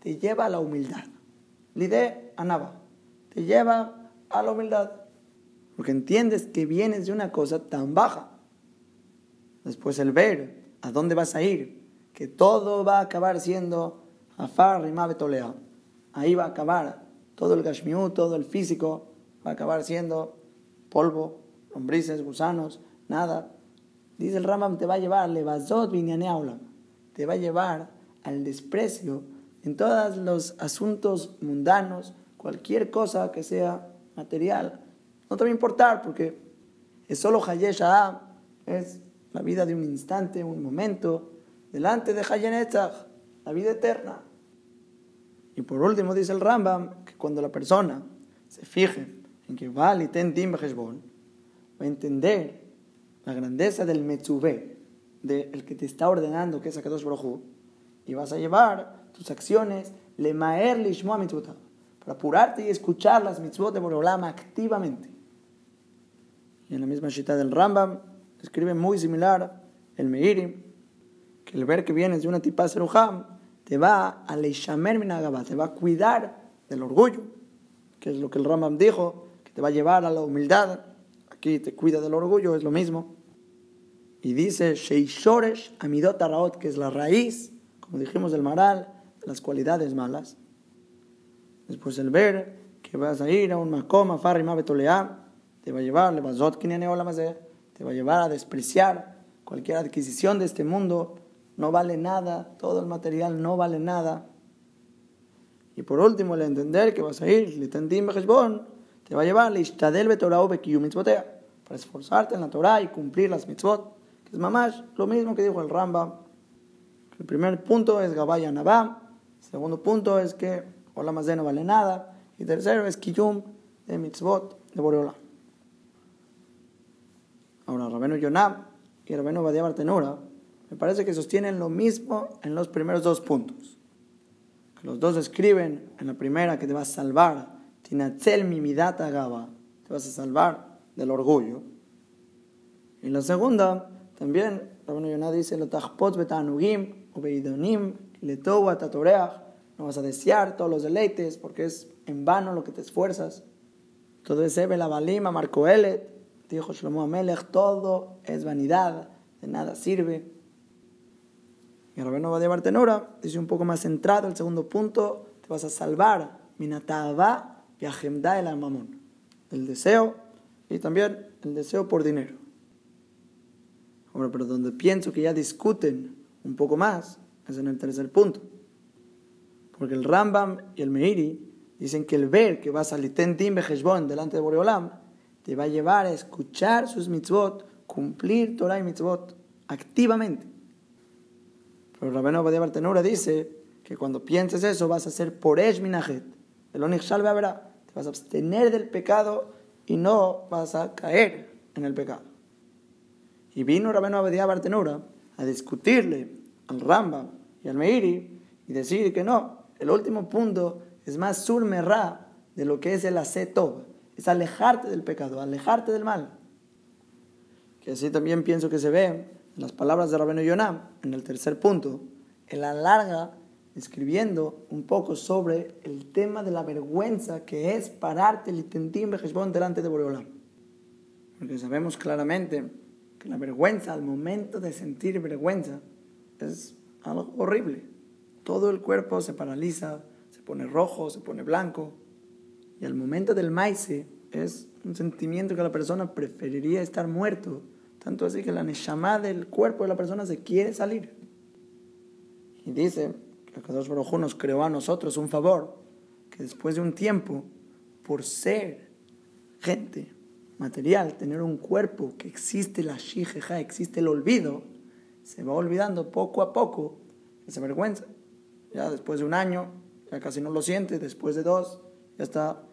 te lleva a la humildad. Lide anaba, te lleva a la humildad. porque entiendes que vienes de una cosa tan baja. Después el ver a dónde vas a ir, que todo va a acabar siendo afar y betolea. Ahí va a acabar todo el gashmiú, todo el físico, va a acabar siendo polvo, lombrices, gusanos, nada. Dice el Rambam, te va a llevar, levazot te va a llevar al desprecio en todos los asuntos mundanos, cualquier cosa que sea material, no te va a importar porque es solo Hayesh es la vida de un instante, un momento, delante de Hayenetzach, la vida eterna. Y por último dice el Rambam que cuando la persona se fije en que vale tentim va a entender la grandeza del Metzubé, del que te está ordenando que es Akadosh Baruj y vas a llevar tus acciones le maer lishmoa mitzvot para apurarte y escuchar las mitzvot de Boreolam activamente. Y en la misma cita del Rambam escribe muy similar el Meiri, que el ver que vienes de una tipa serujam te va a leishamer minagaba, te va a cuidar del orgullo, que es lo que el Rambam dijo, que te va a llevar a la humildad. Aquí te cuida del orgullo, es lo mismo. Y dice Sheishoresh Amidot Araot, que es la raíz, como dijimos del Maral, las cualidades malas. Después el ver que vas a ir a un Makom, a Farima Betoleá, te va a llevar, le te va a llevar a despreciar cualquier adquisición de este mundo, no vale nada, todo el material no vale nada. Y por último, el entender que vas a ir, te va a llevar para esforzarte en la Torah y cumplir las mitzvot, que es mamás lo mismo que dijo el Ramba. El primer punto es Gabaya el segundo punto es que Olam no vale nada, y tercero es Kiyum de mitzvot de Boreolam. Ahora, Rabeno Yonam y Rabeno Badia Bartenura me parece que sostienen lo mismo en los primeros dos puntos. los dos escriben en la primera que te vas a salvar, Tinatzel mimidata gaba, te vas a salvar del orgullo. Y en la segunda, también Rabeno Yonam dice, Lotachpot betanugim, ubeidonim, no vas a desear todos los deleites porque es en vano lo que te esfuerzas. Todo es Ebe la Balima, Marco Elet, Dijo Shlomo Amelech, todo es vanidad, de nada sirve. Y Rabeno Badia Bartenura dice un poco más centrado, el segundo punto, te vas a salvar, minataba y el mamón, el deseo y también el deseo por dinero. Ahora, pero donde pienso que ya discuten un poco más es en el tercer punto. Porque el Rambam y el Meiri dicen que el ver que vas a Litentim Bejeshbon delante de Boreolam te va a llevar a escuchar sus mitzvot, cumplir Torah y mitzvot activamente. Pero Rabeno Badia Bartenura dice que cuando pienses eso vas a ser por Minajet. El Onichal verá, te vas a abstener del pecado y no vas a caer en el pecado. Y vino Rabeno Badia Bartenura a discutirle al Rambam y al Meiri y decir que no, el último punto es más surmerra de lo que es el acetov es alejarte del pecado, alejarte del mal. Que así también pienso que se ve en las palabras de Rabeno Yonam, en el tercer punto, él alarga escribiendo un poco sobre el tema de la vergüenza que es pararte el tentim delante de Boreolam. Porque sabemos claramente que la vergüenza, al momento de sentir vergüenza, es algo horrible. Todo el cuerpo se paraliza, se pone rojo, se pone blanco. Y al momento del maíz es un sentimiento que la persona preferiría estar muerto. Tanto así que la neshama del cuerpo de la persona se quiere salir. Y dice que Kadosh Baruj nos creó a nosotros un favor, que después de un tiempo, por ser gente material, tener un cuerpo que existe la shijeja, existe el olvido, se va olvidando poco a poco esa vergüenza. Ya después de un año, ya casi no lo siente, después de dos, ya está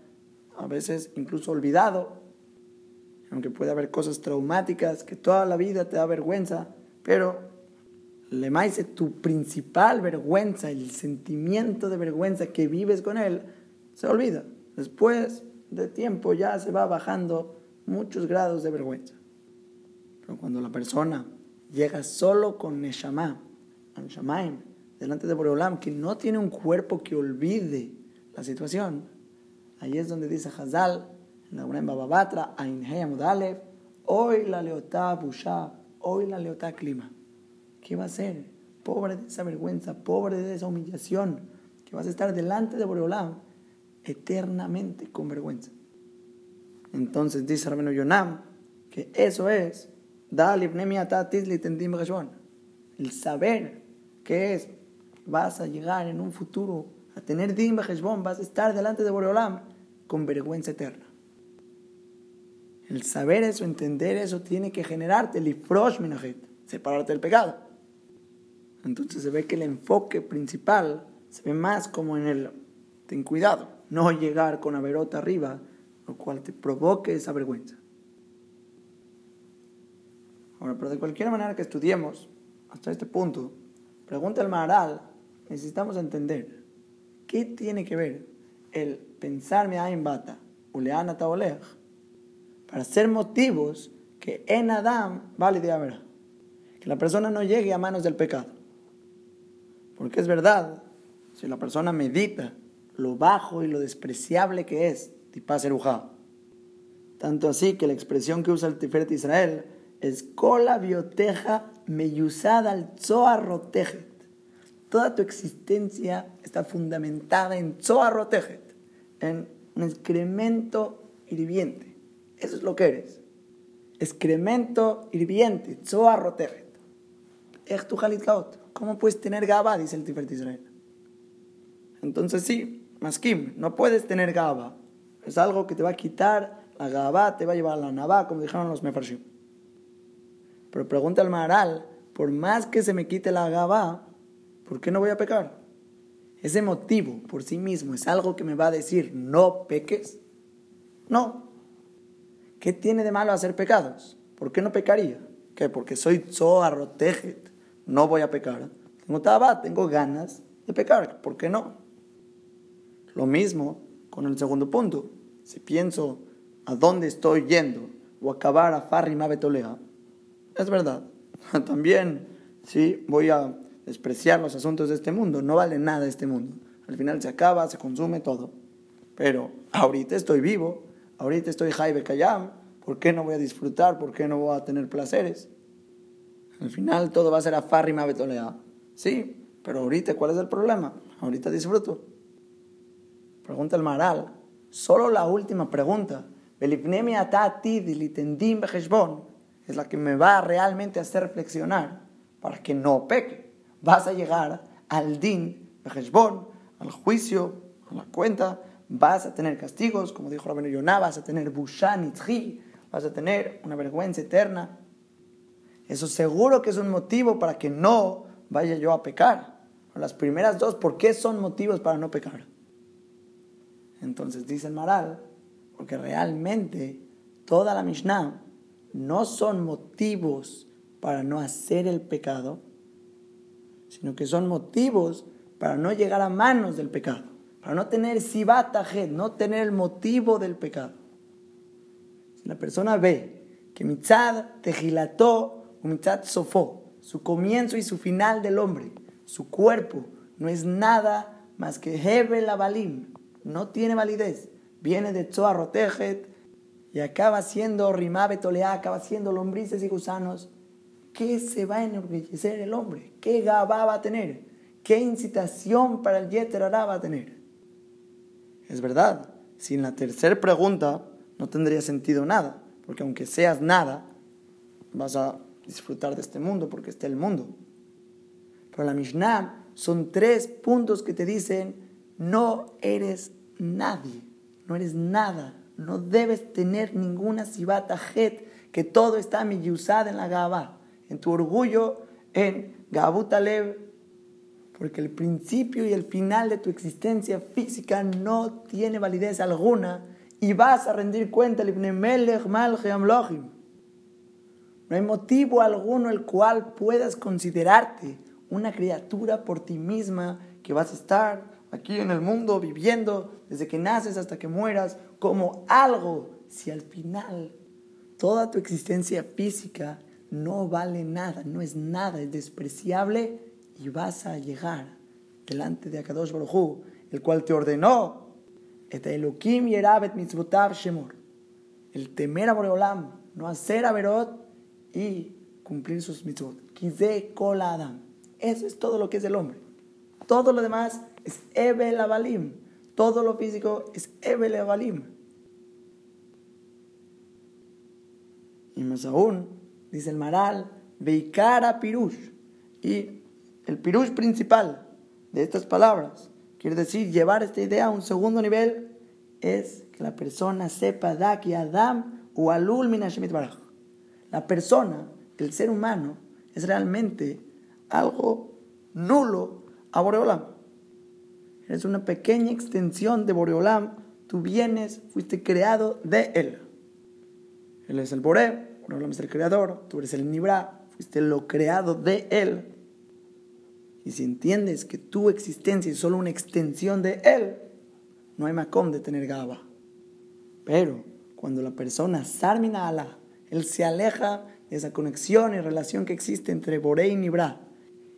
a veces incluso olvidado, aunque puede haber cosas traumáticas que toda la vida te da vergüenza, pero le maíz tu principal vergüenza, el sentimiento de vergüenza que vives con él, se olvida. Después de tiempo ya se va bajando muchos grados de vergüenza. Pero cuando la persona llega solo con Neshama, Shamaim, delante de Boreolam, que no tiene un cuerpo que olvide la situación, Ahí es donde dice Hazal, En la en Bababatra, Mudalev, hoy la leotá busha, hoy la leotá clima. ¿Qué va a ser? Pobre de esa vergüenza, pobre de esa humillación, que vas a estar delante de Boreolam eternamente con vergüenza. Entonces dice Rabino Yonam que eso es el saber que es vas a llegar en un futuro a tener din vas a estar delante de Boreolam con vergüenza eterna. El saber eso, entender eso, tiene que generarte el ifrosh separarte del pecado. Entonces se ve que el enfoque principal se ve más como en el ten cuidado, no llegar con la verota arriba, lo cual te provoque esa vergüenza. Ahora, pero de cualquier manera que estudiemos hasta este punto, pregunta el Maharal, necesitamos entender qué tiene que ver el pensarme en bata, uleana taolej, para ser motivos que en Adam vale de haber. Que la persona no llegue a manos del pecado. Porque es verdad, si la persona medita lo bajo y lo despreciable que es tipa serujá. Tanto así que la expresión que usa el Tiferet Israel es cola bioteja meyusada al rotejet. Toda tu existencia está fundamentada en rotejet, en un excremento hirviente. Eso es lo que eres. Excremento hirviente, rotejet. ¿Cómo puedes tener gaba? Dice el Tiferet Israel. Entonces sí, maskim, no puedes tener gaba. Es algo que te va a quitar la gaba, te va a llevar a la navá, como dijeron los mefarshim. Pero pregunta al Maharal, por más que se me quite la gaba, ¿por qué no voy a pecar? Ese motivo por sí mismo es algo que me va a decir no peques. No. ¿Qué tiene de malo hacer pecados? ¿Por qué no pecaría? ¿Qué? Porque soy Zoharrotejet. No voy a pecar. Tengo taba, tengo ganas de pecar. ¿Por qué no? Lo mismo con el segundo punto. Si pienso a dónde estoy yendo o acabar a Farri Mabetolea, es verdad. (laughs) También, sí, voy a despreciar los asuntos de este mundo. No vale nada este mundo. Al final se acaba, se consume todo. Pero ahorita estoy vivo, ahorita estoy Jaibe Kayam. ¿Por qué no voy a disfrutar? ¿Por qué no voy a tener placeres? Al final todo va a ser a Farri Mabetolea. Sí, pero ahorita, ¿cuál es el problema? Ahorita disfruto. Pregunta el Maral. Solo la última pregunta. Es la que me va realmente a hacer reflexionar para que no peque. Vas a llegar al din, al juicio, a la cuenta. Vas a tener castigos, como dijo Rabino Yonah, vas a tener bushan vas a tener una vergüenza eterna. Eso seguro que es un motivo para que no vaya yo a pecar. Las primeras dos, ¿por qué son motivos para no pecar? Entonces dice el Maral, porque realmente toda la Mishnah no son motivos para no hacer el pecado, sino que son motivos para no llegar a manos del pecado, para no tener sibatajet, no tener el motivo del pecado. Si la persona ve que mitzad tejilató o mitzad sofó, su comienzo y su final del hombre, su cuerpo, no es nada más que Hebel Abalim, no tiene validez. Viene de Tzoa y acaba siendo Rimabe Tolea, acaba siendo lombrices y gusanos. ¿Qué se va a enorgullecer el hombre? ¿Qué gaba va a tener? ¿Qué incitación para el Yeter va a tener? Es verdad, sin la tercera pregunta no tendría sentido nada, porque aunque seas nada, vas a disfrutar de este mundo porque está el mundo. Pero la Mishnah son tres puntos que te dicen, no eres nadie, no eres nada, no debes tener ninguna sibata het, que todo está milluzada en la gaba, en tu orgullo, en Gabutalev, porque el principio y el final de tu existencia física no tiene validez alguna y vas a rendir cuenta no hay motivo alguno el cual puedas considerarte una criatura por ti misma que vas a estar aquí en el mundo viviendo desde que naces hasta que mueras como algo si al final toda tu existencia física no vale nada, no es nada, es despreciable y vas a llegar delante de Akadosh Baruj el cual te ordenó el temer a Boreolam, no hacer averot y cumplir sus mitzvot. Eso es todo lo que es el hombre. Todo lo demás es Ebel Abalim. Todo lo físico es Ebel Abalim. Y más aún, dice el Maral, Veikara Pirush. Y el Pirush principal de estas palabras, quiere decir llevar esta idea a un segundo nivel, es que la persona sepa Daki Adam o Alul Minashemit Baraj. La persona, el ser humano, es realmente algo nulo a. Eres una pequeña extensión de Boreolam. Tú vienes, fuiste creado de él. Él es el Bore, Boreolam es el creador, tú eres el Nibra, fuiste lo creado de él. Y si entiendes que tu existencia es solo una extensión de él, no hay macón de tener gaba. Pero cuando la persona sarmina Allah, él se aleja de esa conexión y relación que existe entre Boré y Nibra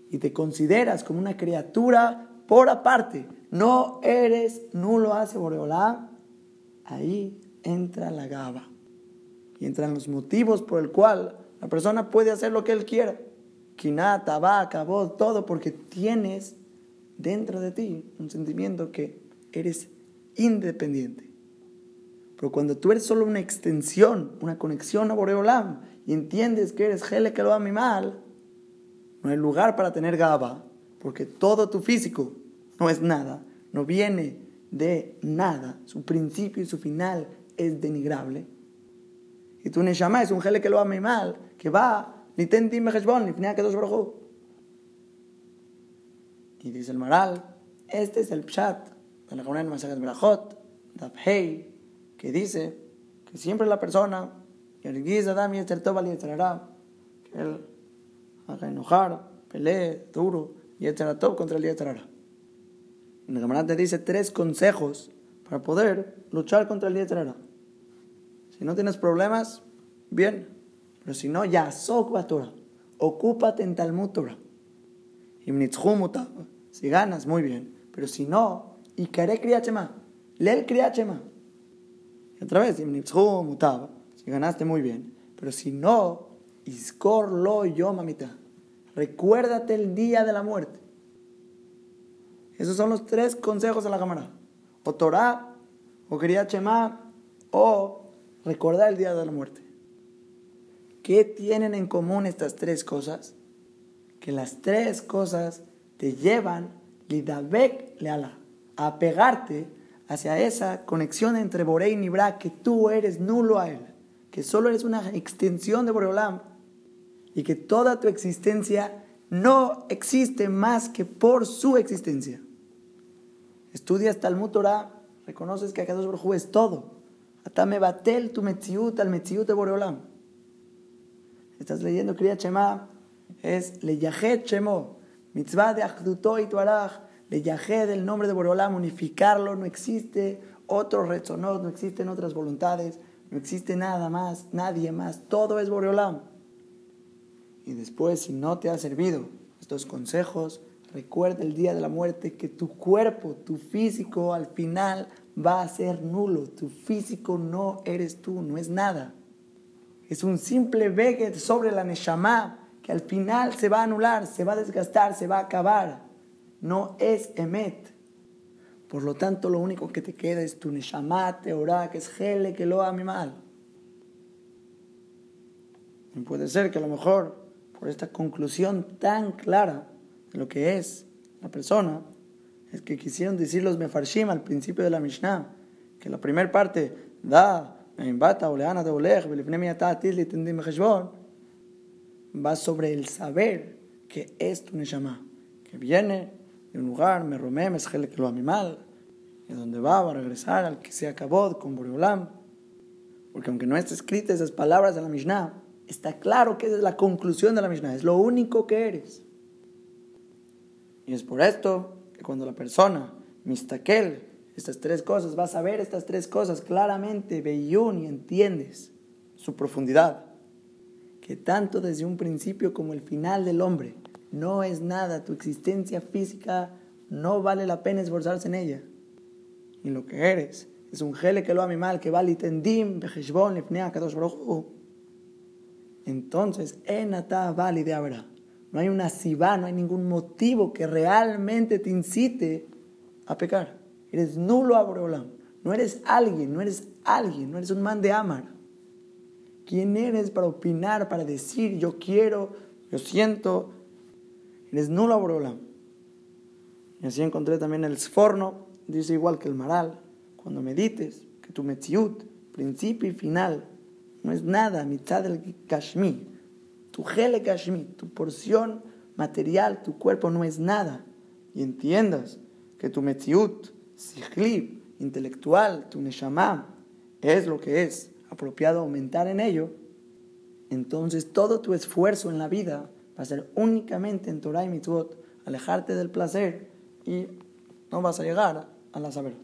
y te consideras como una criatura por aparte, no eres nulo hace Boreolá, ahí entra la gaba y entran los motivos por el cual la persona puede hacer lo que él quiera. Kinata, va, acabó todo porque tienes dentro de ti un sentimiento que eres independiente. Pero cuando tú eres solo una extensión, una conexión a Boreolam y entiendes que eres Gele que lo mi mal, no hay lugar para tener gaba, porque todo tu físico no es nada, no viene de nada, su principio y su final es denigrable. Y tu Neshama es un Gele que lo mi mal, que va, ni tentim ni que dos Y dice el Maral, este es el Pshat de la Gemara en Masajet Berachot, Hei, que dice que siempre la persona, que él haga enojar, pelee duro, y todo contra el Yetzerara. La Gemara te dice tres consejos para poder luchar contra el Yetzerara. Si no tienes problemas, bien, pero si no, ya ocúpate en Talmud Torah. Si ganas, muy bien, pero si no, y Ikare Kriyachema, lee el. Y otra vez, si ganaste, muy bien, pero si no, Iskor lo yo mamita. Recuérdate el día de la muerte. Esos son los tres consejos de la cámara. O Torah, o quería Chema, o recordar el día de la muerte. ¿Qué tienen en común estas tres cosas? Que las tres cosas te llevan lidabek leala, a pegarte hacia esa conexión entre Boré y Nibra, que tú eres nulo a él, que solo eres una extensión de Boreolam, y que toda tu existencia no existe más que por su existencia. Estudias Talmud Torah, reconoces que Akadosh Baruj es todo. Atame batel tu metziut al metziut de Boreolam. Estás leyendo Kriyat Shema, es Leyajet Shemo, mitzvah de Achduto y Tuaraj, el nombre de Boreolam, unificarlo, no existe otro rezonot, no existen otras voluntades, no existe nada más, nadie más, todo es Boreolam. Y después, si no te ha servido estos consejos, recuerda el día de la muerte que tu cuerpo, tu físico, al final va a ser nulo. Tu físico no eres tú, no es nada. Es un simple veget sobre la Neshama que al final se va a anular, se va a desgastar, se va a acabar. No es Emet. Por lo tanto, lo único que te queda es tu Neshama, Teorá, que es Gele, que lo mi mal. Puede ser que a lo mejor por esta conclusión tan clara de lo que es la persona, es que quisieron decir los mefarshim al principio de la Mishnah, que la primera parte, da, va sobre el saber que es tu neshama, que viene de un lugar, me romé, me que lo animal, y donde va, va a regresar al que se acabó con Boreolam. Porque aunque no está escrita esas palabras de la Mishnah, está claro que es la conclusión de la Mishnah, es lo único que eres. Y es por esto que cuando la persona, mistakel, estas tres cosas, vas a ver estas tres cosas claramente, Beyun, y entiendes su profundidad, que tanto desde un principio como el final del hombre no es nada, tu existencia física no vale la pena esforzarse en ella. Y lo que eres es un gele que lo mal que va litendim, bejeshbon, lifnea, kadosh Entonces, enata vali de habrá. No hay una sibá, no hay ningún motivo que realmente te incite a pecar. Eres nulo a Boreolam. No eres alguien, no eres alguien, no eres un man de Amar. ¿Quién eres para opinar, para decir yo quiero, yo siento? Eres nulo a Boreolam. Y así encontré también el Sforno, dice igual que el Maral, cuando medites, que tu Metziut, principio y final, no es nada, mitad del Kashmir tu gele kashmi, tu porción material, tu cuerpo no es nada, y entiendas que tu metziut, sihlib, intelectual, tu neshama, es lo que es apropiado aumentar en ello, entonces todo tu esfuerzo en la vida va a ser únicamente en Torah y Mitzvot, alejarte del placer y no vas a llegar a la Saberot.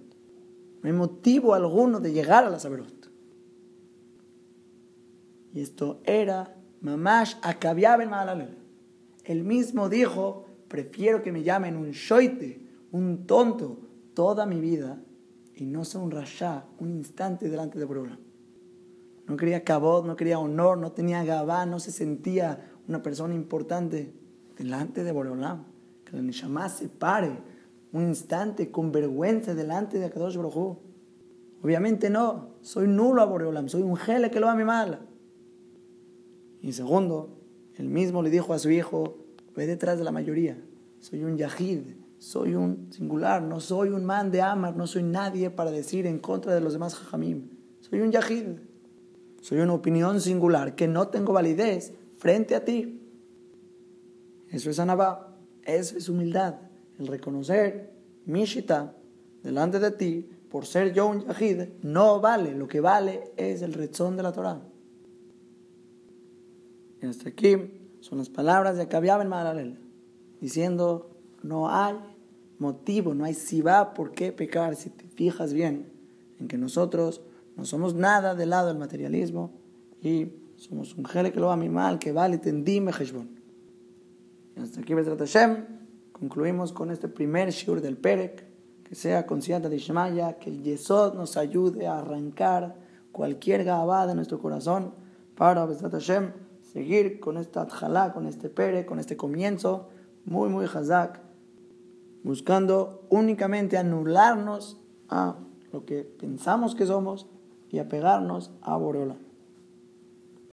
No hay motivo alguno de llegar a la Saberot. Y esto era Mamash en Malalel. Él mismo dijo, prefiero que me llamen un shoite, un tonto, toda mi vida, y no sea un rasha, un instante delante de Boreolam. No quería cabot, no quería honor, no tenía gabá, no se sentía una persona importante delante de Boreolam. Que la Neshama se pare un instante con vergüenza delante de Akadosh Baruj Obviamente no, soy nulo a Boreolam, soy un gele que lo va a mi mala. Y segundo, él mismo le dijo a su hijo, ve detrás de la mayoría, soy un yahid, soy un singular, no soy un man de amar, no soy nadie para decir en contra de los demás jajamim, soy un yahid, soy una opinión singular que no tengo validez frente a ti. Eso es anabá, eso es humildad, el reconocer mi shita delante de ti por ser yo un yahid no vale, lo que vale es el rezón de la Torah. Y hasta aquí son las palabras de Akabiab en Mahalalel, diciendo, no hay motivo, no hay si va por qué pecar, si te fijas bien en que nosotros no somos nada del lado del materialismo y somos un jele que lo va a mal, que vale, tendime, heshbon. Y hasta aquí, Besrat Hashem, concluimos con este primer shiur del Perek, que sea consciente de Ishmaya, que el Yesod nos ayude a arrancar cualquier gabá de nuestro corazón para Besrat Hashem seguir con esta adjalá, con este pere, con este comienzo muy, muy hazak, buscando únicamente anularnos a lo que pensamos que somos y apegarnos a Boreola.